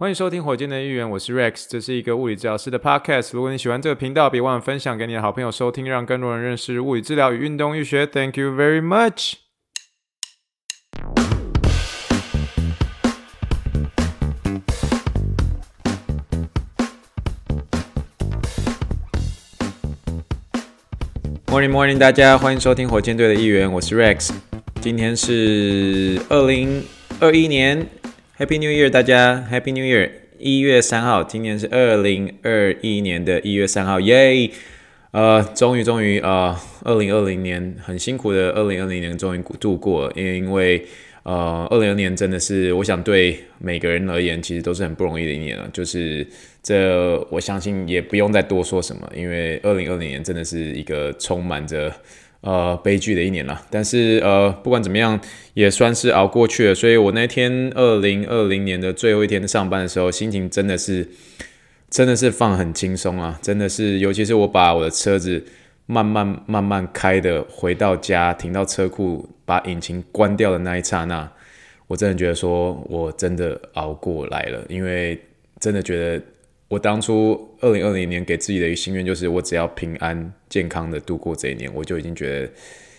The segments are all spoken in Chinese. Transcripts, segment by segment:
欢迎收听火箭的议员，我是 Rex，这是一个物理治疗师的 Podcast。如果你喜欢这个频道，别忘了分享给你的好朋友收听，让更多人认识物理治疗与运动医学。Thank you very much。Morning, morning，大家欢迎收听火箭队的一员，我是 Rex。今天是二零二一年。Happy New Year，大家 Happy New Year！一月三号，今年是二零二一年的一月三号，耶！呃，终于终于啊，二零二零年很辛苦的二零二零年终于度过了，因为因为呃，二零二年真的是我想对每个人而言，其实都是很不容易的一年了。就是这，我相信也不用再多说什么，因为二零二零年真的是一个充满着。呃，悲剧的一年了，但是呃，不管怎么样，也算是熬过去了。所以我那天二零二零年的最后一天上班的时候，心情真的是，真的是放很轻松啊，真的是，尤其是我把我的车子慢慢慢慢开的回到家，停到车库，把引擎关掉的那一刹那，我真的觉得说我真的熬过来了，因为真的觉得。我当初二零二零年给自己的一个心愿就是，我只要平安健康的度过这一年，我就已经觉得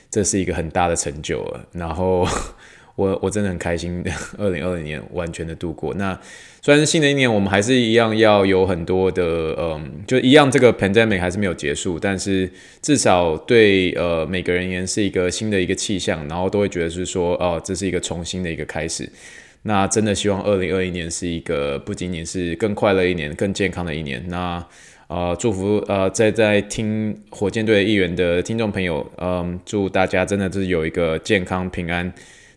这是一个很大的成就了。然后 我我真的很开心，二零二零年完全的度过。那虽然新的一年，我们还是一样要有很多的，嗯，就一样这个 pandemic 还是没有结束，但是至少对呃每个人而言是一个新的一个气象，然后都会觉得是说，哦，这是一个重新的一个开始。那真的希望二零二一年是一个不仅仅是更快乐一年、更健康的一年。那呃，祝福呃在在听火箭队议员的听众朋友，嗯、祝大家真的是有一个健康平安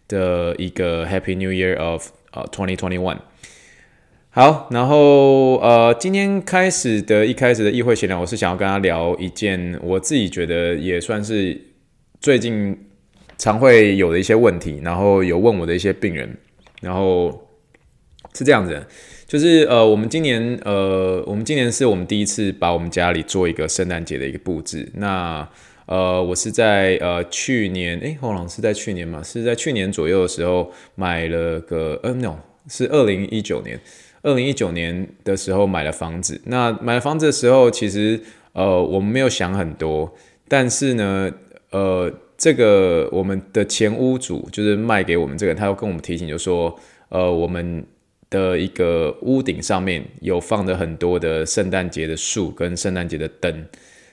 的一个 Happy New Year of 呃 Twenty Twenty One。好，然后呃，今天开始的一开始的议会闲聊，我是想要跟他聊一件我自己觉得也算是最近常会有的一些问题，然后有问我的一些病人。然后是这样子，就是呃，我们今年呃，我们今年是我们第一次把我们家里做一个圣诞节的一个布置。那呃，我是在呃去年，诶，后来是在去年嘛，是在去年左右的时候买了个，呃，no，是二零一九年，二零一九年的时候买了房子。那买了房子的时候，其实呃，我们没有想很多，但是呢，呃。这个我们的前屋主就是卖给我们这个，他又跟我们提醒，就说，呃，我们的一个屋顶上面有放着很多的圣诞节的树跟圣诞节的灯，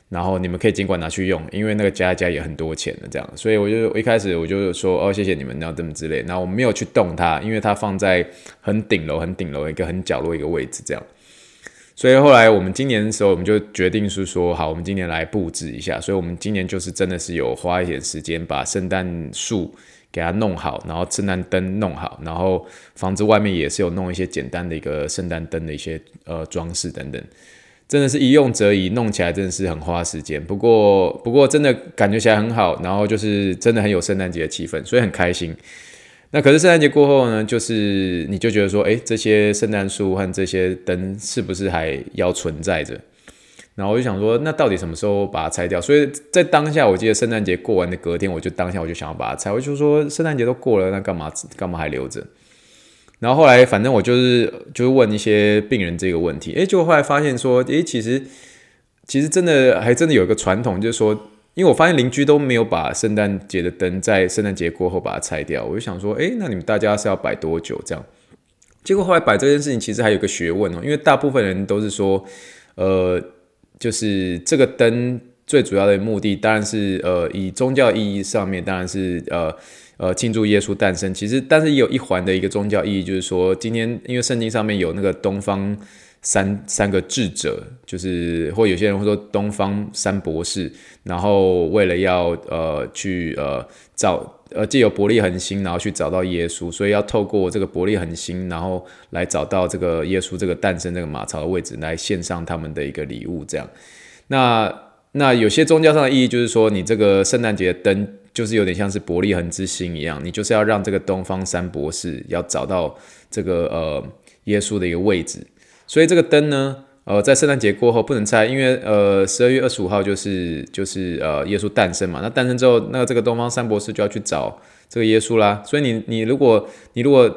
然后你们可以尽管拿去用，因为那个加一加也很多钱的这样，所以我就一开始我就说，哦，谢谢你们，然后这么之类，然后我没有去动它，因为它放在很顶楼、很顶楼一个很角落一个位置这样。所以后来我们今年的时候，我们就决定是说，好，我们今年来布置一下。所以，我们今年就是真的是有花一点时间，把圣诞树给它弄好，然后圣诞灯弄好，然后房子外面也是有弄一些简单的一个圣诞灯的一些呃装饰等等。真的是一用则已，弄起来真的是很花时间。不过，不过真的感觉起来很好，然后就是真的很有圣诞节的气氛，所以很开心。那可是圣诞节过后呢，就是你就觉得说，诶，这些圣诞树和这些灯是不是还要存在着？然后我就想说，那到底什么时候把它拆掉？所以在当下，我记得圣诞节过完的隔天，我就当下我就想要把它拆。我就说，圣诞节都过了，那干嘛干嘛还留着？然后后来，反正我就是就是问一些病人这个问题，诶，就后来发现说，诶，其实其实真的还真的有一个传统，就是说。因为我发现邻居都没有把圣诞节的灯在圣诞节过后把它拆掉，我就想说，诶，那你们大家是要摆多久这样？结果后来摆这件事情其实还有个学问哦，因为大部分人都是说，呃，就是这个灯最主要的目的当然是呃以宗教意义上面当然是呃呃庆祝耶稣诞生，其实但是也有一环的一个宗教意义就是说，今天因为圣经上面有那个东方。三三个智者，就是或有些人会说东方三博士，然后为了要呃去呃找呃借由伯利恒星，然后去找到耶稣，所以要透过这个伯利恒星，然后来找到这个耶稣这个诞生这个马槽的位置，来献上他们的一个礼物。这样，那那有些宗教上的意义就是说，你这个圣诞节灯就是有点像是伯利恒之星一样，你就是要让这个东方三博士要找到这个呃耶稣的一个位置。所以这个灯呢，呃，在圣诞节过后不能拆，因为呃，十二月二十五号就是就是呃耶稣诞生嘛。那诞生之后，那这个东方三博士就要去找这个耶稣啦。所以你你如果你如果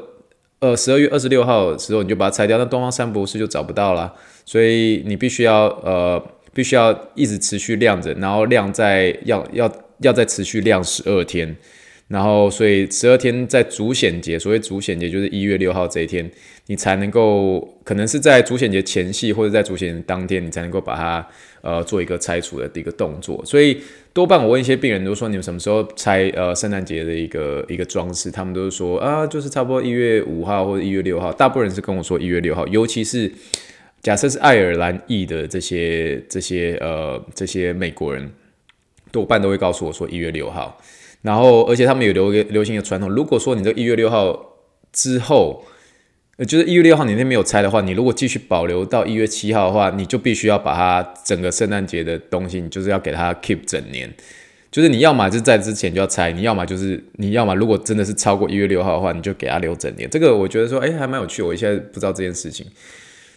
呃十二月二十六号的时候你就把它拆掉，那东方三博士就找不到了，所以你必须要呃必须要一直持续亮着，然后亮在要要要再持续亮十二天。然后，所以十二天在主显节，所谓主显节就是一月六号这一天，你才能够，可能是在主显节前夕或者在主显节当天，你才能够把它呃做一个拆除的一个动作。所以多半我问一些病人，都说你们什么时候拆呃圣诞节的一个一个装饰，他们都是说啊，就是差不多一月五号或者一月六号。大部分人是跟我说一月六号，尤其是假设是爱尔兰裔的这些这些呃这些美国人，多半都会告诉我说一月六号。然后，而且他们有流流行的传统，如果说你这一月六号之后，呃，就是一月六号你那天没有拆的话，你如果继续保留到一月七号的话，你就必须要把它整个圣诞节的东西，你就是要给它 keep 整年。就是你要么就在之前就要拆，你要么就是你要么如果真的是超过一月六号的话，你就给它留整年。这个我觉得说，哎，还蛮有趣，我现在不知道这件事情。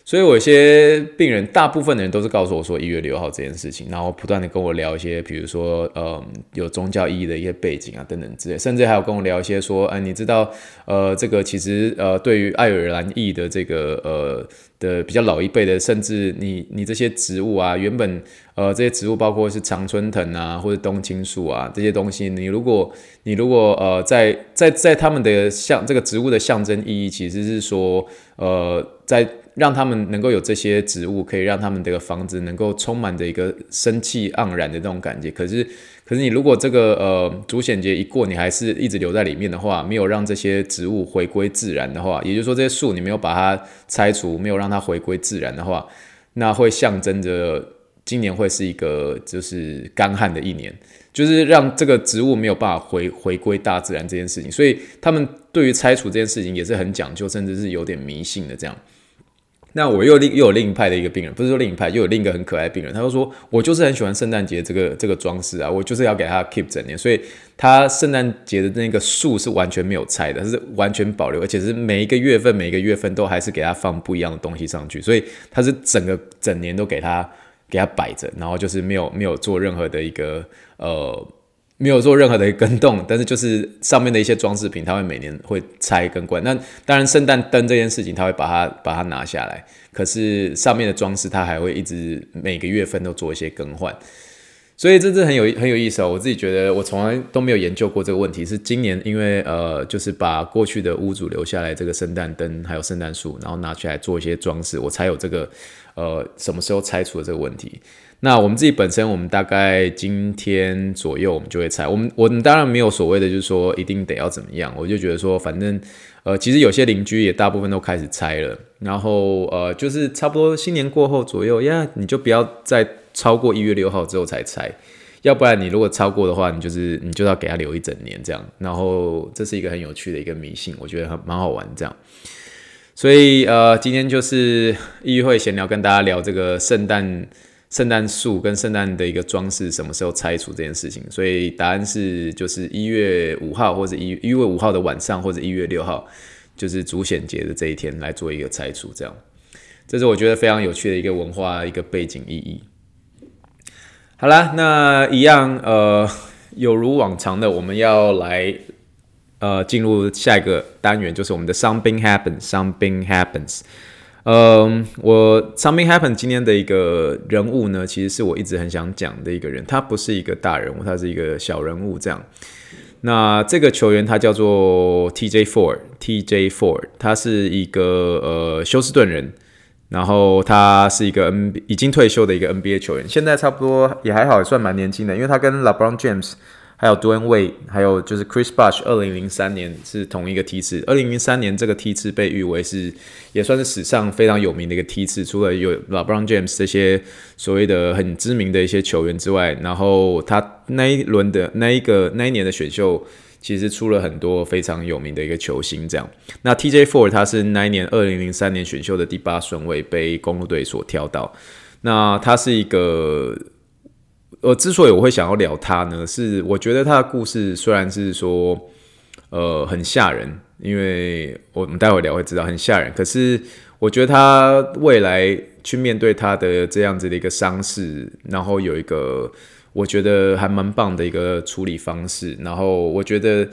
所以，我有些病人，大部分的人都是告诉我说一月六号这件事情，然后不断的跟我聊一些，比如说，呃，有宗教意义的一些背景啊，等等之类，甚至还有跟我聊一些说，哎，你知道，呃，这个其实，呃，对于爱尔兰裔的这个，呃的比较老一辈的，甚至你你这些植物啊，原本，呃，这些植物包括是常春藤啊，或者冬青树啊这些东西，你如果你如果，呃，在在在他们的象这个植物的象征意义，其实是说，呃，在让他们能够有这些植物，可以让他们这个房子能够充满着一个生气盎然的这种感觉。可是，可是你如果这个呃主显节一过，你还是一直留在里面的话，没有让这些植物回归自然的话，也就是说这些树你没有把它拆除，没有让它回归自然的话，那会象征着今年会是一个就是干旱的一年，就是让这个植物没有办法回回归大自然这件事情。所以他们对于拆除这件事情也是很讲究，甚至是有点迷信的这样。那我又另又有另一派的一个病人，不是说另一派，又有另一个很可爱病人，他就说，我就是很喜欢圣诞节这个这个装饰啊，我就是要给他 keep 整年，所以他圣诞节的那个树是完全没有拆的，是完全保留，而且是每一个月份每一个月份都还是给他放不一样的东西上去，所以他是整个整年都给他给他摆着，然后就是没有没有做任何的一个呃。没有做任何的更动，但是就是上面的一些装饰品，他会每年会拆跟关。那当然，圣诞灯这件事情，他会把它把它拿下来。可是上面的装饰，它还会一直每个月份都做一些更换。所以这是很有很有意思哦。我自己觉得，我从来都没有研究过这个问题。是今年因为呃，就是把过去的屋主留下来这个圣诞灯还有圣诞树，然后拿出来做一些装饰，我才有这个呃什么时候拆除的这个问题。那我们自己本身，我们大概今天左右，我们就会拆。我们我们当然没有所谓的，就是说一定得要怎么样。我就觉得说，反正呃，其实有些邻居也大部分都开始拆了。然后呃，就是差不多新年过后左右呀，你就不要再超过一月六号之后才拆，要不然你如果超过的话，你就是你就要给他留一整年这样。然后这是一个很有趣的一个迷信，我觉得很蛮好玩这样。所以呃，今天就是议会闲聊，跟大家聊这个圣诞。圣诞树跟圣诞的一个装饰什么时候拆除这件事情，所以答案是就是一月五号或者一一月五号的晚上或者一月六号，就是主显节的这一天来做一个拆除，这样，这是我觉得非常有趣的一个文化一个背景意义。好啦，那一样呃，有如往常的，我们要来呃进入下一个单元，就是我们的 Something Happens，Something Happens。嗯，我 Something Happened 今天的一个人物呢，其实是我一直很想讲的一个人。他不是一个大人物，他是一个小人物这样。那这个球员他叫做 TJ Ford，TJ Ford，他是一个呃休斯顿人，然后他是一个 N 已经退休的一个 NBA 球员，现在差不多也还好，也算蛮年轻的，因为他跟 LeBron James。还有 Dwyane Wade，还有就是 Chris Bosh，二零零三年是同一个梯次。二零零三年这个梯次被誉为是也算是史上非常有名的一个梯次，除了有 LeBron James 这些所谓的很知名的一些球员之外，然后他那一轮的那一个那一年的选秀，其实出了很多非常有名的一个球星。这样，那 TJ Ford 他是那一年二零零三年选秀的第八顺位，被公路队所挑到。那他是一个。呃，之所以我会想要聊他呢，是我觉得他的故事虽然是说，呃，很吓人，因为我们待会聊会知道很吓人。可是我觉得他未来去面对他的这样子的一个伤势，然后有一个我觉得还蛮棒的一个处理方式。然后我觉得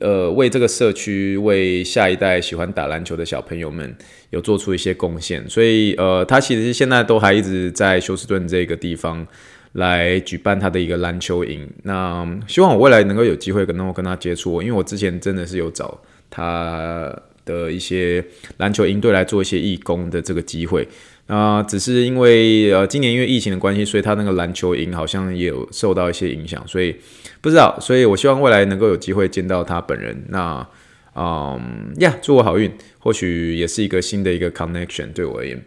呃，为这个社区，为下一代喜欢打篮球的小朋友们有做出一些贡献，所以呃，他其实现在都还一直在休斯顿这个地方来举办他的一个篮球营。那希望我未来能够有机会跟能够跟他接触，因为我之前真的是有找他的一些篮球营队来做一些义工的这个机会。啊、呃，只是因为呃，今年因为疫情的关系，所以他那个篮球营好像也有受到一些影响，所以不知道，所以我希望未来能够有机会见到他本人。那，嗯呀，祝我好运，或许也是一个新的一个 connection 对我而言。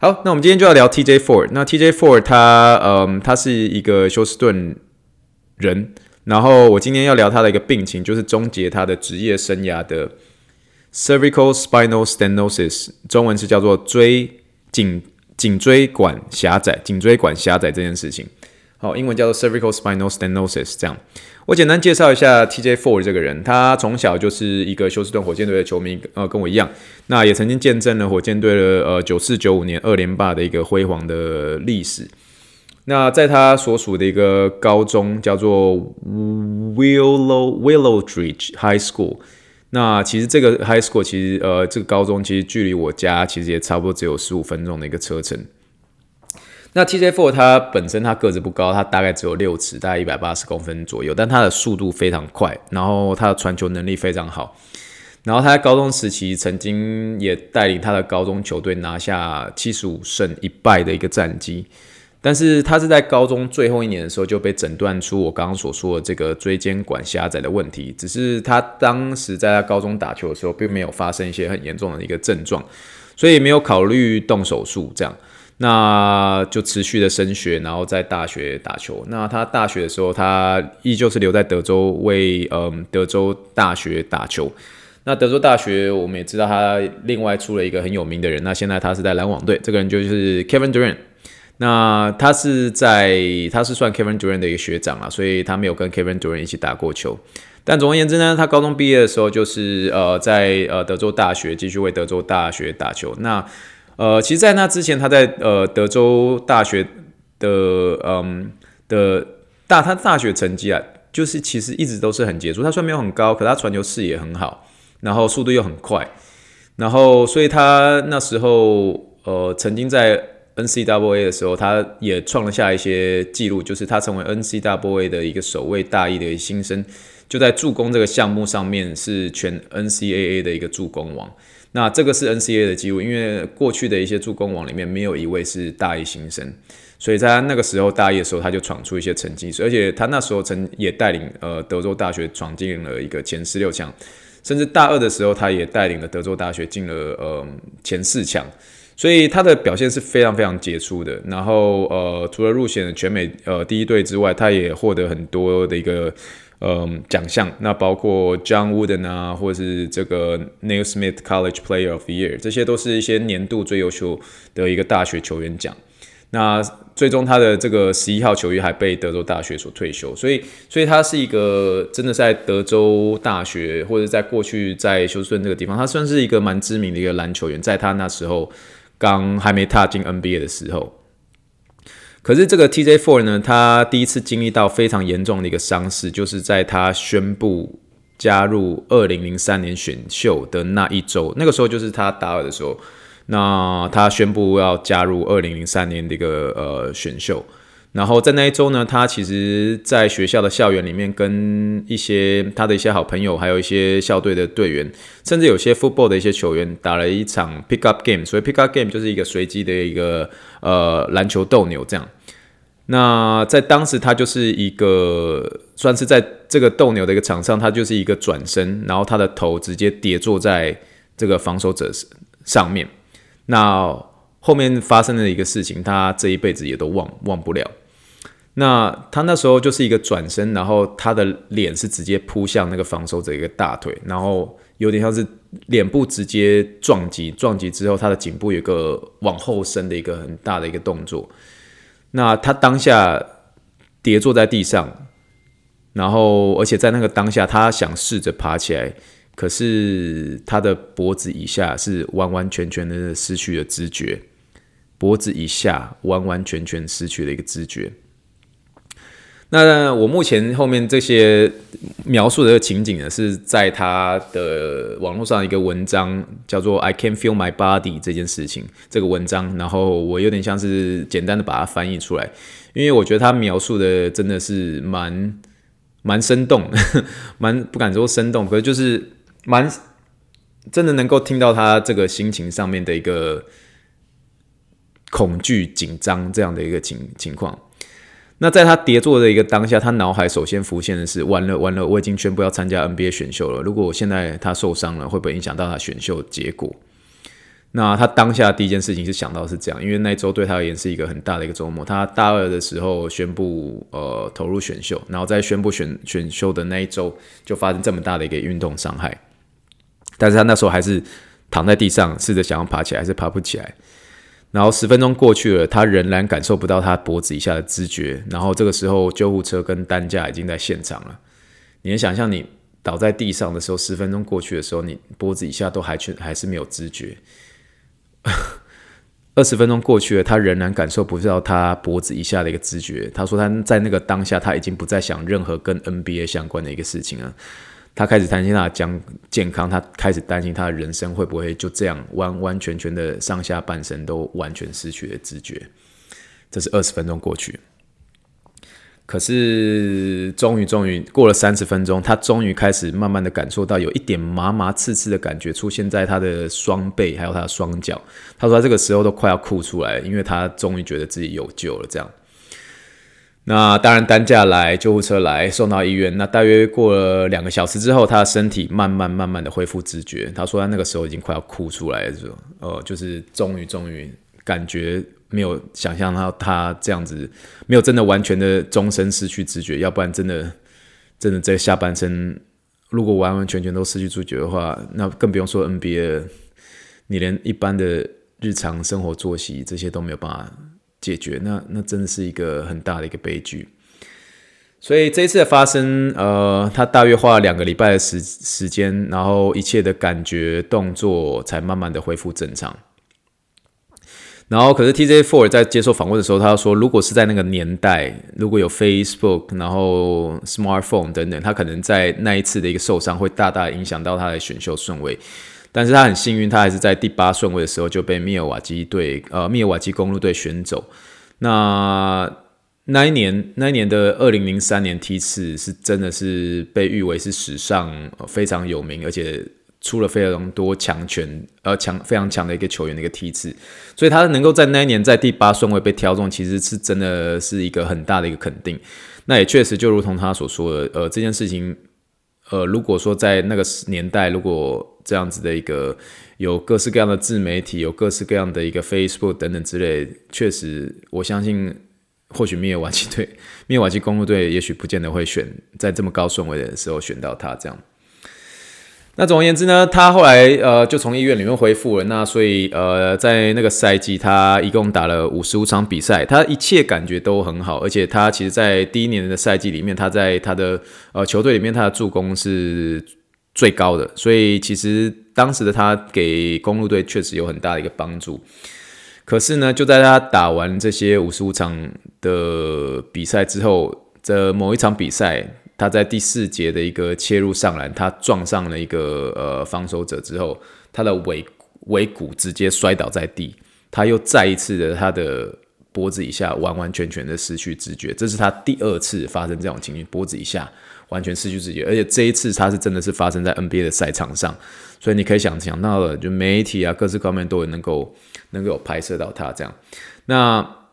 好，那我们今天就要聊 TJ Ford。那 TJ Ford 他，嗯，他是一个休斯顿人，然后我今天要聊他的一个病情，就是终结他的职业生涯的 cervical spinal stenosis，中文是叫做椎。颈颈椎管狭窄，颈椎管狭窄这件事情，好，英文叫做 cervical spinal stenosis。这样，我简单介绍一下 TJ Ford 这个人。他从小就是一个休斯顿火箭队的球迷，呃，跟我一样，那也曾经见证了火箭队的呃九四九五年二连霸的一个辉煌的历史。那在他所属的一个高中叫做 Willow Willowridge High School。那其实这个 high school 其实呃这个高中其实距离我家其实也差不多只有十五分钟的一个车程。那 TJ Four 他本身他个子不高，他大概只有六尺，大概一百八十公分左右，但他的速度非常快，然后他的传球能力非常好，然后他在高中时期曾经也带领他的高中球队拿下七十五胜一败的一个战绩。但是他是在高中最后一年的时候就被诊断出我刚刚所说的这个椎间管狭窄的问题，只是他当时在他高中打球的时候并没有发生一些很严重的一个症状，所以没有考虑动手术这样，那就持续的升学，然后在大学打球。那他大学的时候，他依旧是留在德州为嗯德州大学打球。那德州大学我们也知道他另外出了一个很有名的人，那现在他是在篮网队，这个人就是 Kevin Durant。那他是在，他是算 Kevin Durant 的一个学长啊，所以他没有跟 Kevin Durant 一起打过球。但总而言之呢，他高中毕业的时候就是呃在呃德州大学继续为德州大学打球。那呃其实，在那之前，他在呃德州大学的嗯的大他大学成绩啊，就是其实一直都是很杰出。他虽然没有很高，可他传球视野很好，然后速度又很快，然后所以他那时候呃曾经在。NCAA 的时候，他也创了下一些记录，就是他成为 NCAA 的一个首位大一的新生，就在助攻这个项目上面是全 NCAA 的一个助攻王。那这个是 NCA 的记录，因为过去的一些助攻王里面没有一位是大一新生，所以在那个时候大一的时候他就闯出一些成绩，而且他那时候曾也带领呃德州大学闯进了一个前十六强，甚至大二的时候他也带领了德州大学进了呃前四强。所以他的表现是非常非常杰出的。然后呃，除了入选全美呃第一队之外，他也获得很多的一个嗯奖项。那包括 John Wooden 啊，或者是这个 Naismith College Player of the Year，这些都是一些年度最优秀的一个大学球员奖。那最终他的这个十一号球衣还被德州大学所退休。所以，所以他是一个真的在德州大学或者在过去在休斯顿这个地方，他算是一个蛮知名的一个篮球员，在他那时候。刚还没踏进 NBA 的时候，可是这个 TJ Four 呢，他第一次经历到非常严重的一个伤势，就是在他宣布加入二零零三年选秀的那一周，那个时候就是他大二的时候，那他宣布要加入二零零三年的一个呃选秀。然后在那一周呢，他其实在学校的校园里面，跟一些他的一些好朋友，还有一些校队的队员，甚至有些 football 的一些球员，打了一场 pick up game。所以 pick up game 就是一个随机的一个呃篮球斗牛这样。那在当时，他就是一个算是在这个斗牛的一个场上，他就是一个转身，然后他的头直接跌坐在这个防守者上面。那后面发生的一个事情，他这一辈子也都忘忘不了。那他那时候就是一个转身，然后他的脸是直接扑向那个防守者一个大腿，然后有点像是脸部直接撞击，撞击之后他的颈部有个往后伸的一个很大的一个动作。那他当下跌坐在地上，然后而且在那个当下他想试着爬起来，可是他的脖子以下是完完全全的失去了知觉，脖子以下完完全全失去了一个知觉。那我目前后面这些描述的情景呢，是在他的网络上一个文章，叫做 "I can feel my body" 这件事情，这个文章，然后我有点像是简单的把它翻译出来，因为我觉得他描述的真的是蛮蛮生动，蛮不敢说生动，可是就是蛮真的能够听到他这个心情上面的一个恐惧、紧张这样的一个情情况。那在他跌坐的一个当下，他脑海首先浮现的是：完了完了，我已经宣布要参加 NBA 选秀了。如果我现在他受伤了，会不会影响到他选秀结果？那他当下第一件事情是想到是这样，因为那一周对他而言是一个很大的一个周末。他大二的时候宣布呃投入选秀，然后在宣布选选秀的那一周就发生这么大的一个运动伤害，但是他那时候还是躺在地上，试着想要爬起来，还是爬不起来。然后十分钟过去了，他仍然感受不到他脖子以下的知觉。然后这个时候，救护车跟担架已经在现场了。你能想象，你倒在地上的时候，十分钟过去的时候，你脖子以下都还全还是没有知觉。二十分钟过去了，他仍然感受不到他脖子以下的一个知觉。他说他在那个当下，他已经不再想任何跟 NBA 相关的一个事情了。他开始担心他的将健康，他开始担心他的人生会不会就这样完完全全的上下半身都完全失去了知觉。这是二十分钟过去，可是终于终于过了三十分钟，他终于开始慢慢的感受到有一点麻麻刺刺的感觉出现在他的双背还有他的双脚。他说他这个时候都快要哭出来，因为他终于觉得自己有救了，这样。那当然，担架来，救护车来，送到医院。那大约过了两个小时之后，他的身体慢慢慢慢的恢复知觉。他说他那个时候已经快要哭出来了，说，哦，就是终于终于感觉没有想象到他这样子，没有真的完全的终身失去知觉，要不然真的真的在下半身，如果完完全全都失去知觉的话，那更不用说 NBA，你连一般的日常生活作息这些都没有办法。解决，那那真的是一个很大的一个悲剧，所以这一次的发生，呃，他大约花了两个礼拜的时时间，然后一切的感觉动作才慢慢的恢复正常。然后，可是 TJ Four 在接受访问的时候，他说，如果是在那个年代，如果有 Facebook，然后 Smartphone 等等，他可能在那一次的一个受伤会大大影响到他的选秀顺位。但是他很幸运，他还是在第八顺位的时候就被密尔瓦基队，呃，密尔瓦基公路队选走。那那一年，那一年的二零零三年梯次是真的是被誉为是史上非常有名，而且出了非常多强权，呃，强非常强的一个球员的一个梯次。所以他能够在那一年在第八顺位被挑中，其实是真的是一个很大的一个肯定。那也确实就如同他所说的，呃，这件事情。呃，如果说在那个年代，如果这样子的一个有各式各样的自媒体，有各式各样的一个 Facebook 等等之类，确实，我相信或许密尔瓦基队、密尔瓦基公鹿队也许不见得会选在这么高顺位的时候选到他这样。那总而言之呢，他后来呃就从医院里面恢复了。那所以呃在那个赛季，他一共打了五十五场比赛，他一切感觉都很好。而且他其实，在第一年的赛季里面，他在他的呃球队里面，他的助攻是最高的。所以其实当时的他给公路队确实有很大的一个帮助。可是呢，就在他打完这些五十五场的比赛之后，这某一场比赛。他在第四节的一个切入上篮，他撞上了一个呃防守者之后，他的尾尾骨直接摔倒在地，他又再一次的他的脖子以下完完全全的失去知觉，这是他第二次发生这种情形，脖子以下完全失去知觉，而且这一次他是真的是发生在 NBA 的赛场上，所以你可以想想到了，就媒体啊各式各方面都有能够能够有拍摄到他这样，那。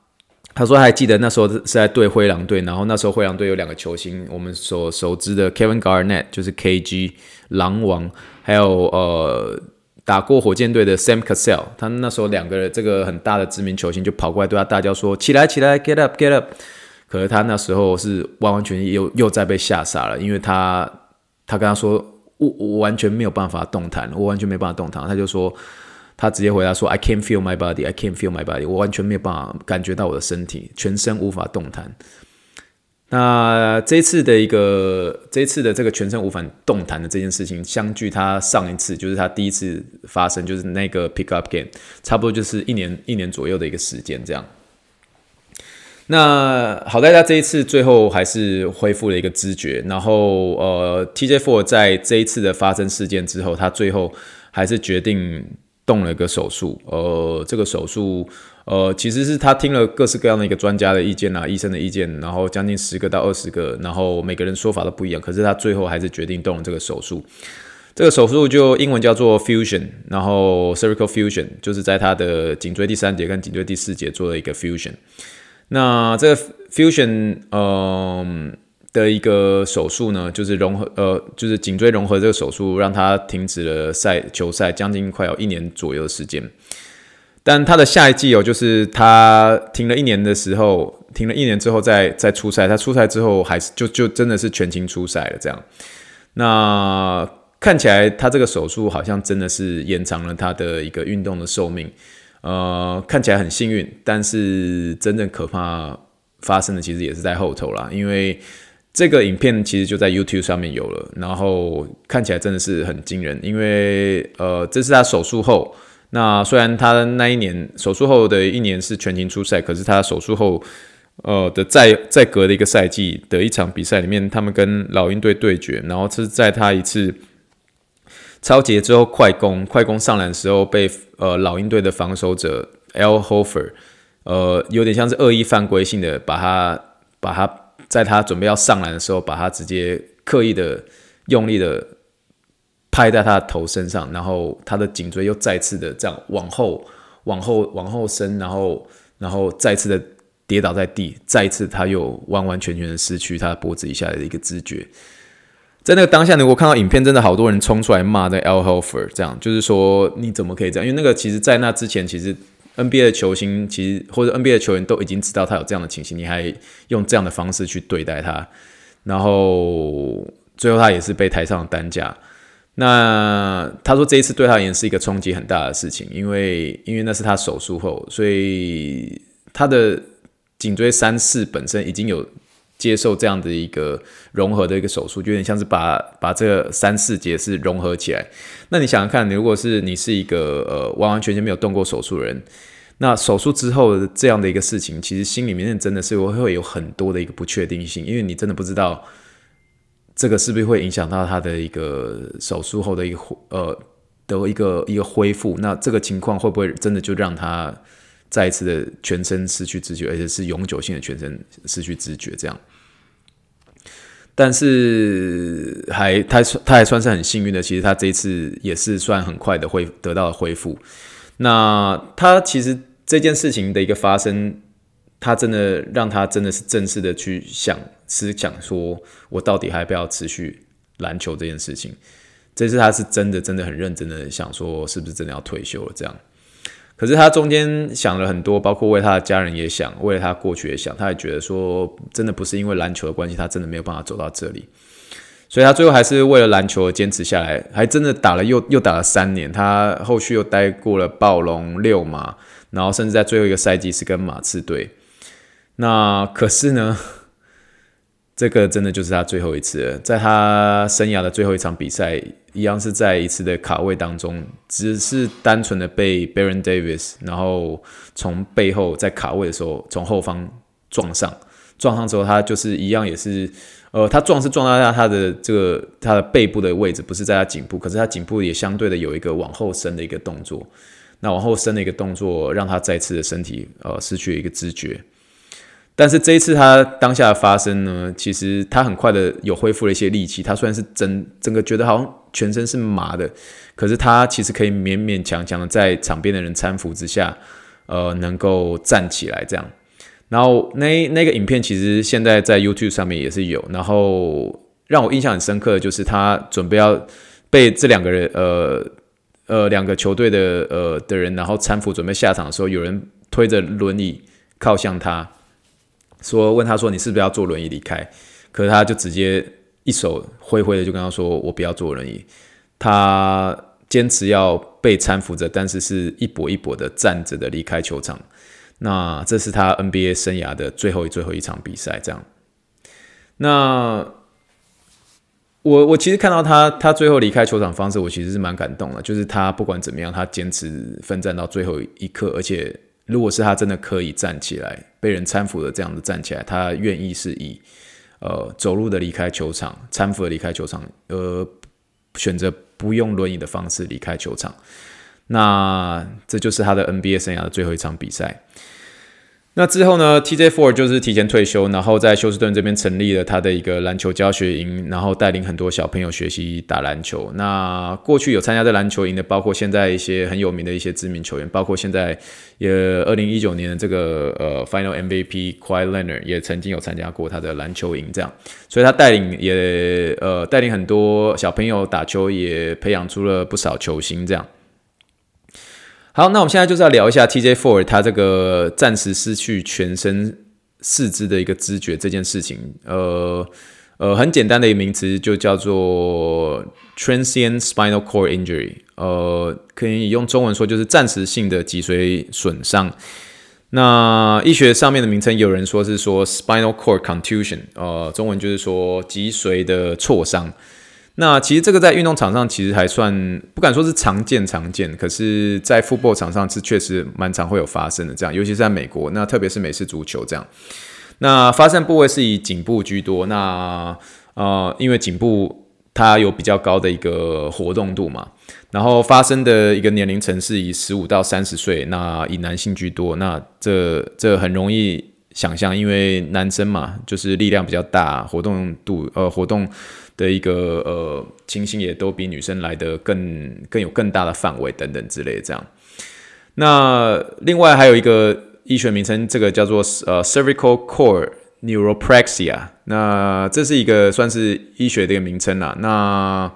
他说还记得那时候是在对灰狼队，然后那时候灰狼队有两个球星，我们所熟知的 Kevin Garnett 就是 KG 狼王，还有呃打过火箭队的 Sam Cassell，他那时候两个这个很大的知名球星就跑过来对他大叫说起来起来 Get up Get up，可是他那时候是完完全全又又在被吓傻了，因为他他跟他说我我完全没有办法动弹，我完全没办法动弹，他就说。他直接回答说：“I can't feel my body. I can't feel my body. 我完全没有办法感觉到我的身体，全身无法动弹。那这次的一个，这次的这个全身无法动弹的这件事情，相距他上一次，就是他第一次发生，就是那个 pick up game，差不多就是一年一年左右的一个时间这样。那好在他这一次最后还是恢复了一个知觉，然后呃，TJ Four 在这一次的发生事件之后，他最后还是决定动了一个手术。呃，这个手术呃其实是他听了各式各样的一个专家的意见啊，医生的意见，然后将近十个到二十个，然后每个人说法都不一样，可是他最后还是决定动了这个手术。这个手术就英文叫做 fusion，然后 cervical fusion 就是在他的颈椎第三节跟颈椎第四节做了一个 fusion。那这个 fusion，嗯、的一个手术呢，就是融合，呃，就是颈椎融合这个手术，让他停止了赛球赛，将近快有一年左右的时间。但他的下一季哦，就是他停了一年的时候，停了一年之后再再出赛，他出赛之后还是就就真的是全勤出赛了这样。那看起来他这个手术好像真的是延长了他的一个运动的寿命。呃，看起来很幸运，但是真正可怕发生的其实也是在后头啦。因为这个影片其实就在 YouTube 上面有了，然后看起来真的是很惊人。因为呃，这是他手术后，那虽然他那一年手术后的一年是全勤出赛，可是他手术后呃的再再隔的一个赛季的一场比赛里面，他们跟老鹰队对决，然后是在他一次。超节之后快攻，快攻上篮时候被呃老鹰队的防守者 L Hofer，呃有点像是恶意犯规性的把他把他在他准备要上篮的时候，把他直接刻意的用力的拍在他的头身上，然后他的颈椎又再次的这样往后往后往后伸，然后然后再次的跌倒在地，再一次他又完完全全的失去他脖子以下的一个知觉。在那个当下，呢，我看到影片，真的好多人冲出来骂那 L Horford，这样就是说你怎么可以这样？因为那个其实，在那之前，其实 NBA 的球星，其实或者 NBA 的球员都已经知道他有这样的情形，你还用这样的方式去对待他，然后最后他也是被抬上了担架。那他说这一次对他而言是一个冲击很大的事情，因为因为那是他手术后，所以他的颈椎三四本身已经有。接受这样的一个融合的一个手术，就有点像是把把这个三四节是融合起来。那你想想看，你如果是你是一个呃完完全全没有动过手术的人，那手术之后这样的一个事情，其实心里面真的是会有很多的一个不确定性，因为你真的不知道这个是不是会影响到他的一个手术后的一个呃的一个一个恢复。那这个情况会不会真的就让他再一次的全身失去知觉，而且是永久性的全身失去知觉这样？但是还他他还算是很幸运的，其实他这一次也是算很快的恢得到了恢复。那他其实这件事情的一个发生，他真的让他真的是正式的去想思想说，我到底还不要持续篮球这件事情？这次他是真的真的很认真的想说，是不是真的要退休了这样？可是他中间想了很多，包括为他的家人也想，为了他过去也想，他也觉得说，真的不是因为篮球的关系，他真的没有办法走到这里，所以他最后还是为了篮球而坚持下来，还真的打了又又打了三年，他后续又待过了暴龙、六马，然后甚至在最后一个赛季是跟马刺队。那可是呢，这个真的就是他最后一次了，在他生涯的最后一场比赛。一样是在一次的卡位当中，只是单纯的被 Baron Davis，然后从背后在卡位的时候从后方撞上，撞上之后他就是一样也是，呃，他撞是撞到他他的这个他的背部的位置，不是在他颈部，可是他颈部也相对的有一个往后伸的一个动作，那往后伸的一个动作让他再次的身体呃失去了一个知觉。但是这一次他当下发生呢，其实他很快的有恢复了一些力气。他虽然是整整个觉得好像全身是麻的，可是他其实可以勉勉强强的在场边的人搀扶之下，呃，能够站起来这样。然后那那个影片其实现在在 YouTube 上面也是有。然后让我印象很深刻的就是他准备要被这两个人，呃呃，两个球队的呃的人，然后搀扶准备下场的时候，有人推着轮椅靠向他。说问他说，你是不是要坐轮椅离开？可是他就直接一手挥挥的就跟他说，我不要坐轮椅。他坚持要被搀扶着，但是是一跛一跛的站着的离开球场。那这是他 NBA 生涯的最后最后一场比赛，这样。那我我其实看到他他最后离开球场方式，我其实是蛮感动的。就是他不管怎么样，他坚持奋战到最后一刻，而且如果是他真的可以站起来，被人搀扶的这样子站起来，他愿意是以呃走路的离开球场，搀扶的离开球场，呃，选择不用轮椅的方式离开球场，那这就是他的 NBA 生涯的最后一场比赛。那之后呢，TJ Four 就是提前退休，然后在休斯顿这边成立了他的一个篮球教学营，然后带领很多小朋友学习打篮球。那过去有参加这篮球营的，包括现在一些很有名的一些知名球员，包括现在也二零一九年的这个呃 Final MVP Kawhi Leonard 也曾经有参加过他的篮球营，这样，所以他带领也呃带领很多小朋友打球，也培养出了不少球星，这样。好，那我们现在就是要聊一下 TJ Ford 他这个暂时失去全身四肢的一个知觉这件事情。呃呃，很简单的一个名词就叫做 Transient Spinal Cord Injury。呃，可以用中文说就是暂时性的脊髓损伤。那医学上面的名称，有人说是说 Spinal Cord Contusion。呃，中文就是说脊髓的挫伤。那其实这个在运动场上其实还算不敢说是常见常见，可是，在 football 场上是确实蛮常会有发生的这样，尤其是在美国，那特别是美式足球这样。那发生部位是以颈部居多，那呃，因为颈部它有比较高的一个活动度嘛，然后发生的一个年龄层是以十五到三十岁，那以男性居多，那这这很容易想象，因为男生嘛，就是力量比较大，活动度呃活动。的一个呃情形也都比女生来得更更有更大的范围等等之类这样。那另外还有一个医学名称，这个叫做呃 cervical cord neuropraxia。那这是一个算是医学的一个名称啦。那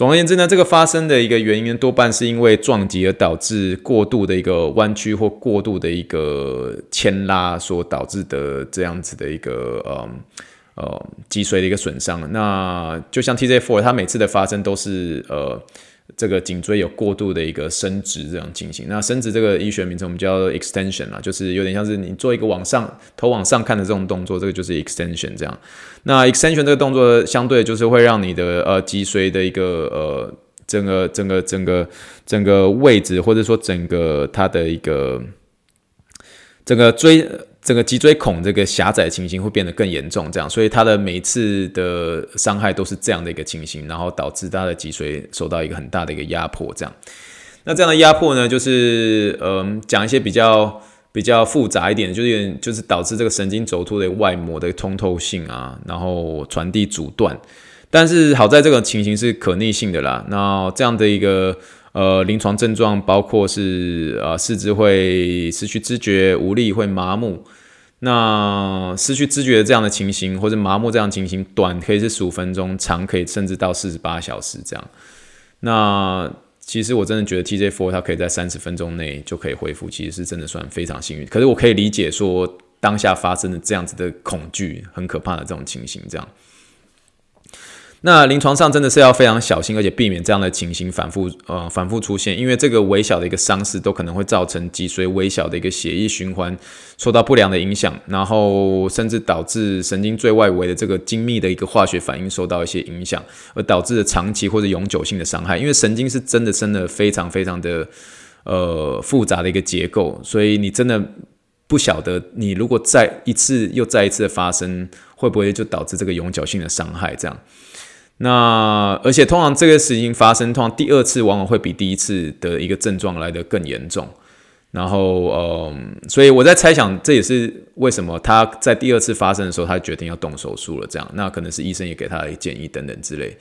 总而言之呢，这个发生的一个原因多半是因为撞击而导致过度的一个弯曲或过度的一个牵拉所导致的这样子的一个呃。呃，脊髓的一个损伤，那就像 TJ four，它每次的发生都是呃，这个颈椎有过度的一个伸直这样进行。那伸直这个医学名称我们叫 extension 啦，就是有点像是你做一个往上头往上看的这种动作，这个就是 extension 这样。那 extension 这个动作相对就是会让你的呃脊髓的一个呃整个整个整个整个位置，或者说整个它的一个整个椎。整个脊椎孔这个狭窄的情形会变得更严重，这样，所以他的每一次的伤害都是这样的一个情形，然后导致他的脊髓受到一个很大的一个压迫，这样。那这样的压迫呢，就是嗯，讲一些比较比较复杂一点，就是有就是导致这个神经轴突的外膜的通透性啊，然后传递阻断。但是好在这个情形是可逆性的啦，那这样的一个。呃，临床症状包括是呃，四肢会失去知觉、无力、会麻木。那失去知觉的这样的情形，或者麻木这样的情形，短可以是十五分钟，长可以甚至到四十八小时这样。那其实我真的觉得 T J Four 它可以在三十分钟内就可以恢复，其实是真的算非常幸运。可是我可以理解说，当下发生的这样子的恐惧，很可怕的这种情形这样。那临床上真的是要非常小心，而且避免这样的情形反复呃反复出现，因为这个微小的一个伤势都可能会造成脊髓微小的一个血液循环受到不良的影响，然后甚至导致神经最外围的这个精密的一个化学反应受到一些影响，而导致的长期或者永久性的伤害。因为神经是真的真的非常非常的呃复杂的一个结构，所以你真的不晓得你如果再一次又再一次的发生，会不会就导致这个永久性的伤害这样。那而且通常这个事情发生，通常第二次往往会比第一次的一个症状来得更严重。然后，嗯，所以我在猜想，这也是为什么他在第二次发生的时候，他决定要动手术了。这样，那可能是医生也给他建议等等之类。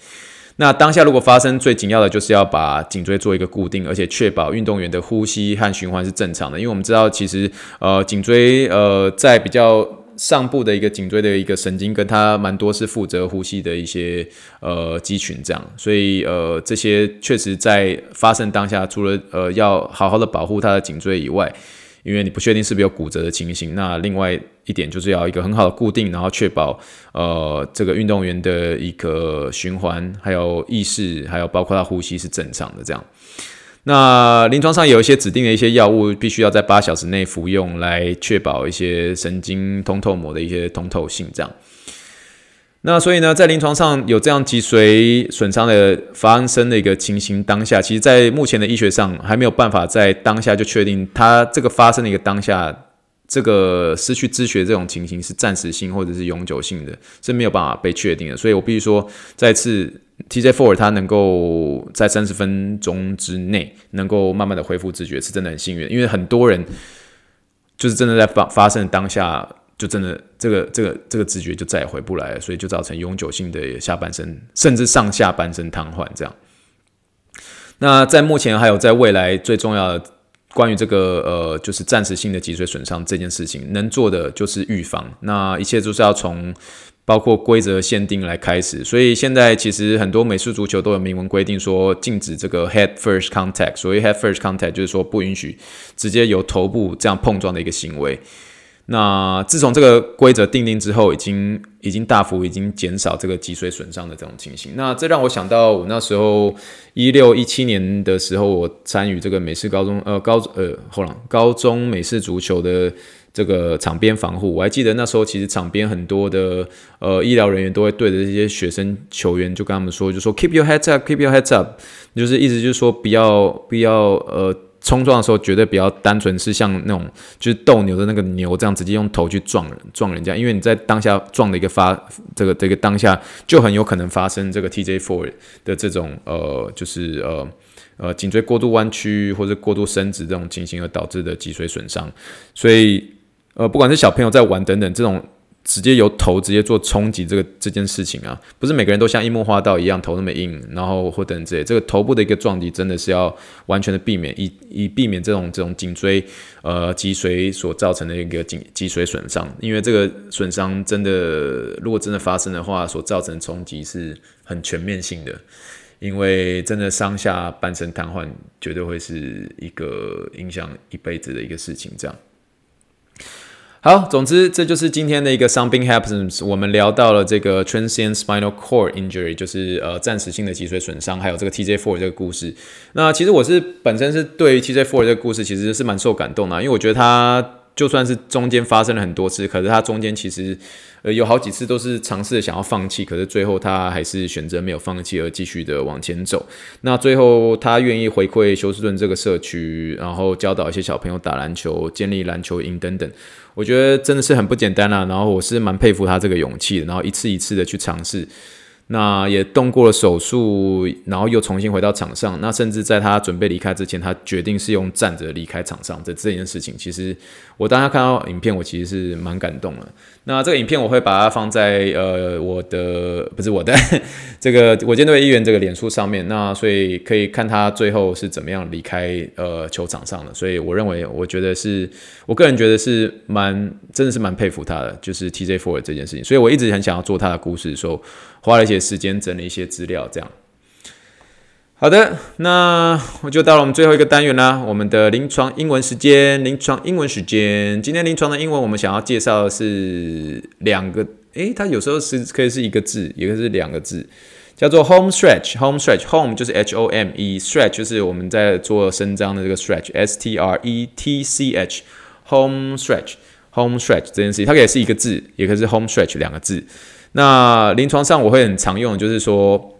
那当下如果发生，最紧要的就是要把颈椎做一个固定，而且确保运动员的呼吸和循环是正常的。因为我们知道，其实呃，颈椎呃在比较。上部的一个颈椎的一个神经，跟它蛮多是负责呼吸的一些呃肌群，这样，所以呃这些确实在发生当下，除了呃要好好的保护它的颈椎以外，因为你不确定是不是有骨折的情形，那另外一点就是要一个很好的固定，然后确保呃这个运动员的一个循环，还有意识，还有包括他呼吸是正常的这样。那临床上有一些指定的一些药物，必须要在八小时内服用，来确保一些神经通透膜的一些通透性。这样，那所以呢，在临床上有这样脊髓损伤的发生的一个情形当下，其实，在目前的医学上还没有办法在当下就确定它这个发生的一个当下，这个失去知觉这种情形是暂时性或者是永久性的，是没有办法被确定的。所以我必须说，再次 TJ Four 它能够在三十分钟之内能够慢慢的恢复知觉，是真的很幸运，因为很多人就是真的在发发生当下。就真的这个这个这个知觉就再也回不来了，所以就造成永久性的下半身甚至上下半身瘫痪这样。那在目前还有在未来最重要的关于这个呃就是暂时性的脊髓损伤这件事情，能做的就是预防。那一切就是要从包括规则限定来开始。所以现在其实很多美式足球都有明文规定说禁止这个 head first contact，所谓 head first contact 就是说不允许直接由头部这样碰撞的一个行为。那自从这个规则定定之后，已经已经大幅已经减少这个脊髓损伤的这种情形。那这让我想到我那时候一六一七年的时候，我参与这个美式高中呃高呃后来高中美式足球的这个场边防护。我还记得那时候其实场边很多的呃医疗人员都会对着这些学生球员就跟他们说，就说 keep your heads up，keep your heads up，就是意思就是说不要不要呃。冲撞的时候绝对不要单纯，是像那种就是斗牛的那个牛这样直接用头去撞人撞人家，因为你在当下撞的一个发这个这个当下就很有可能发生这个 TJ four 的这种呃就是呃呃颈椎过度弯曲或者过度伸直这种情形而导致的脊髓损伤，所以呃不管是小朋友在玩等等这种。直接由头直接做冲击，这个这件事情啊，不是每个人都像樱木花道一样头那么硬，然后或等之类，这个头部的一个撞击真的是要完全的避免，以以避免这种这种颈椎呃脊髓所造成的一个颈脊髓损伤，因为这个损伤真的如果真的发生的话，所造成冲击是很全面性的，因为真的上下半身瘫痪绝对会是一个影响一辈子的一个事情，这样。好，总之这就是今天的一个 Something Happens。我们聊到了这个 Transient Spinal Cord Injury，就是呃暂时性的脊髓损伤，还有这个 TJ4 这个故事。那其实我是本身是对于 TJ4 这个故事其实是蛮受感动的，因为我觉得他就算是中间发生了很多次，可是他中间其实。呃，有好几次都是尝试想要放弃，可是最后他还是选择没有放弃，而继续的往前走。那最后他愿意回馈休斯顿这个社区，然后教导一些小朋友打篮球，建立篮球营等等。我觉得真的是很不简单啊。然后我是蛮佩服他这个勇气的，然后一次一次的去尝试。那也动过了手术，然后又重新回到场上。那甚至在他准备离开之前，他决定是用站着离开场上的这件事情，其实我当他看到影片，我其实是蛮感动的。那 这个影片我会把它放在呃我的不是我的这个火箭队议员这个脸书上面。那所以可以看他最后是怎么样离开呃球场上的。所以我认为，我觉得是我个人觉得是蛮真的是蛮佩服他的，就是 TJ4 这件事情。所以我一直很想要做他的故事，说。花了一些时间整理一些资料，这样。好的，那我就到了我们最后一个单元啦，我们的临床英文时间。临床英文时间，今天临床的英文我们想要介绍的是两个，诶，它有时候是可以是一个字，也可以是两个字，叫做 home stretch。home stretch，home 就是 H O M E，stretch 就是我们在做伸张的这个 stretch，S T R E T C H。home stretch，home stretch 这件事情，它可以是一个字，也可以是 home stretch 两个字。那临床上我会很常用，就是说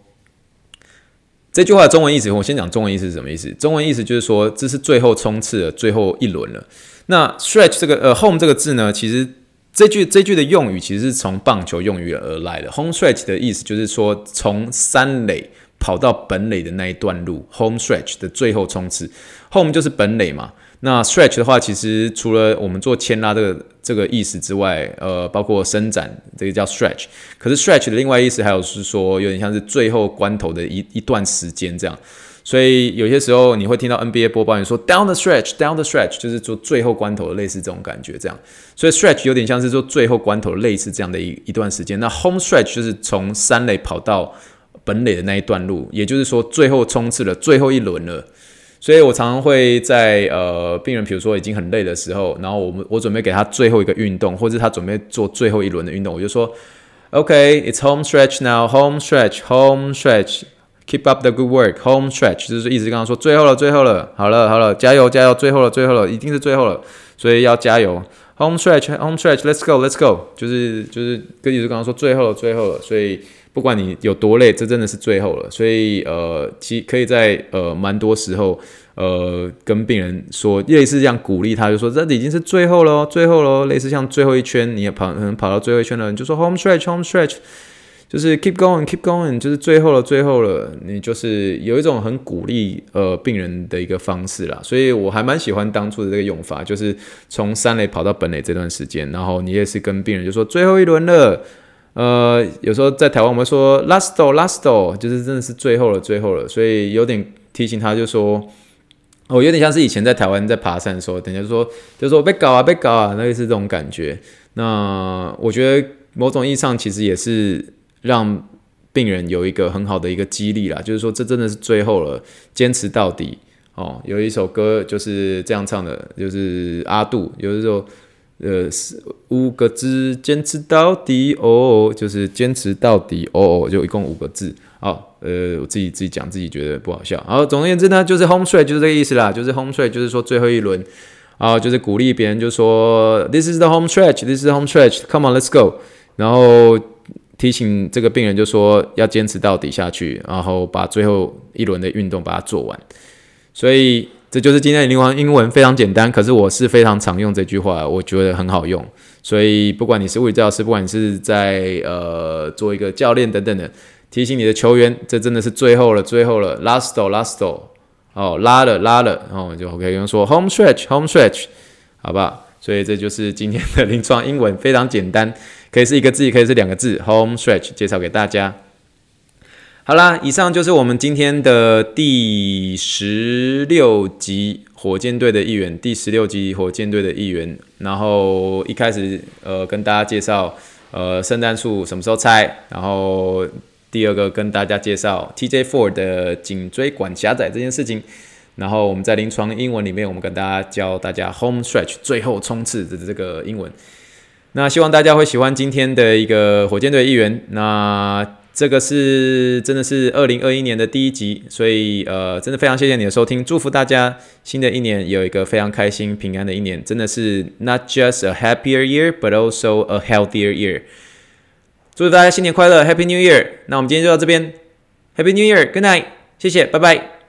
这句话的中文意思。我先讲中文意思是什么意思？中文意思就是说，这是最后冲刺了，最后一轮了。那 stretch 这个呃 home 这个字呢，其实这句这句的用语其实是从棒球用语而来的。home stretch 的意思就是说，从三垒跑到本垒的那一段路，home stretch 的最后冲刺，home 就是本垒嘛。那 stretch 的话，其实除了我们做牵拉这个这个意思之外，呃，包括伸展，这个叫 stretch。可是 stretch 的另外意思还有是说，有点像是最后关头的一一段时间这样。所以有些时候你会听到 NBA 播报员说 down the stretch，down the stretch，就是做最后关头的类似这种感觉这样。所以 stretch 有点像是做最后关头类似这样的一一段时间。那 home stretch 就是从三垒跑到本垒的那一段路，也就是说最后冲刺了，最后一轮了。所以我常常会在呃病人，比如说已经很累的时候，然后我们我准备给他最后一个运动，或者他准备做最后一轮的运动，我就说，OK，it's home stretch now，home stretch，home stretch，keep up the good work，home stretch，就是一直跟他说最后了，最后了，好了，好了，加油，加油，最后了，最后了，一定是最后了，所以要加油。Home stretch，home stretch，let's go，let's go，就是就是跟你就刚刚说最后了，最后了，所以不管你有多累，这真的是最后了，所以呃，其可以在呃蛮多时候呃跟病人说，类似这样鼓励他，就说这已经是最后了，最后了，类似像最后一圈，你也跑可能跑到最后一圈了，你就说 home stretch，home stretch。就是 keep going，keep going，就是最后了，最后了。你就是有一种很鼓励呃病人的一个方式啦，所以我还蛮喜欢当初的这个用法，就是从三垒跑到本垒这段时间，然后你也是跟病人就说最后一轮了。呃，有时候在台湾我们说 lasto，lasto，就是真的是最后了，最后了。所以有点提醒他，就说哦，有点像是以前在台湾在爬山的时候，等下就说就说别搞啊，别搞啊，那个是这种感觉。那我觉得某种意义上其实也是。让病人有一个很好的一个激励啦，就是说这真的是最后了，坚持到底哦。有一首歌就是这样唱的，就是阿杜，有一首呃四五个字，坚持到底哦，就是坚持到底哦，就一共五个字。好，呃，我自己自己讲，自己觉得不好笑。好，总而言之呢，就是 home stretch 就是这个意思啦，就是 home stretch 就是说最后一轮啊，就是鼓励别人，就说 this is the home stretch，this is the home stretch，come on，let's go，然后。提醒这个病人就说要坚持到底下去，然后把最后一轮的运动把它做完。所以这就是今天的临床英文，非常简单，可是我是非常常用这句话，我觉得很好用。所以不管你是物理治疗师，不管你是在呃做一个教练等等的，提醒你的球员，这真的是最后了，最后了，lasto lasto，哦，拉了拉了，然后就 OK 用说 home stretch home stretch，好不好？所以这就是今天的 临床英文，非常简单。可以是一个字，可以是两个字。Home stretch 介绍给大家。好啦，以上就是我们今天的第十六集火箭队的一员。第十六集火箭队的一员。然后一开始呃跟大家介绍呃圣诞树什么时候拆。然后第二个跟大家介绍 TJ Ford 的颈椎管狭窄这件事情。然后我们在临床英文里面，我们跟大家教大家 Home stretch 最后冲刺的这个英文。那希望大家会喜欢今天的一个火箭队一员。那这个是真的是二零二一年的第一集，所以呃，真的非常谢谢你的收听，祝福大家新的一年有一个非常开心平安的一年，真的是 not just a happier year, but also a healthier year。祝大家新年快乐，Happy New Year！那我们今天就到这边，Happy New Year，Good night，谢谢，拜拜。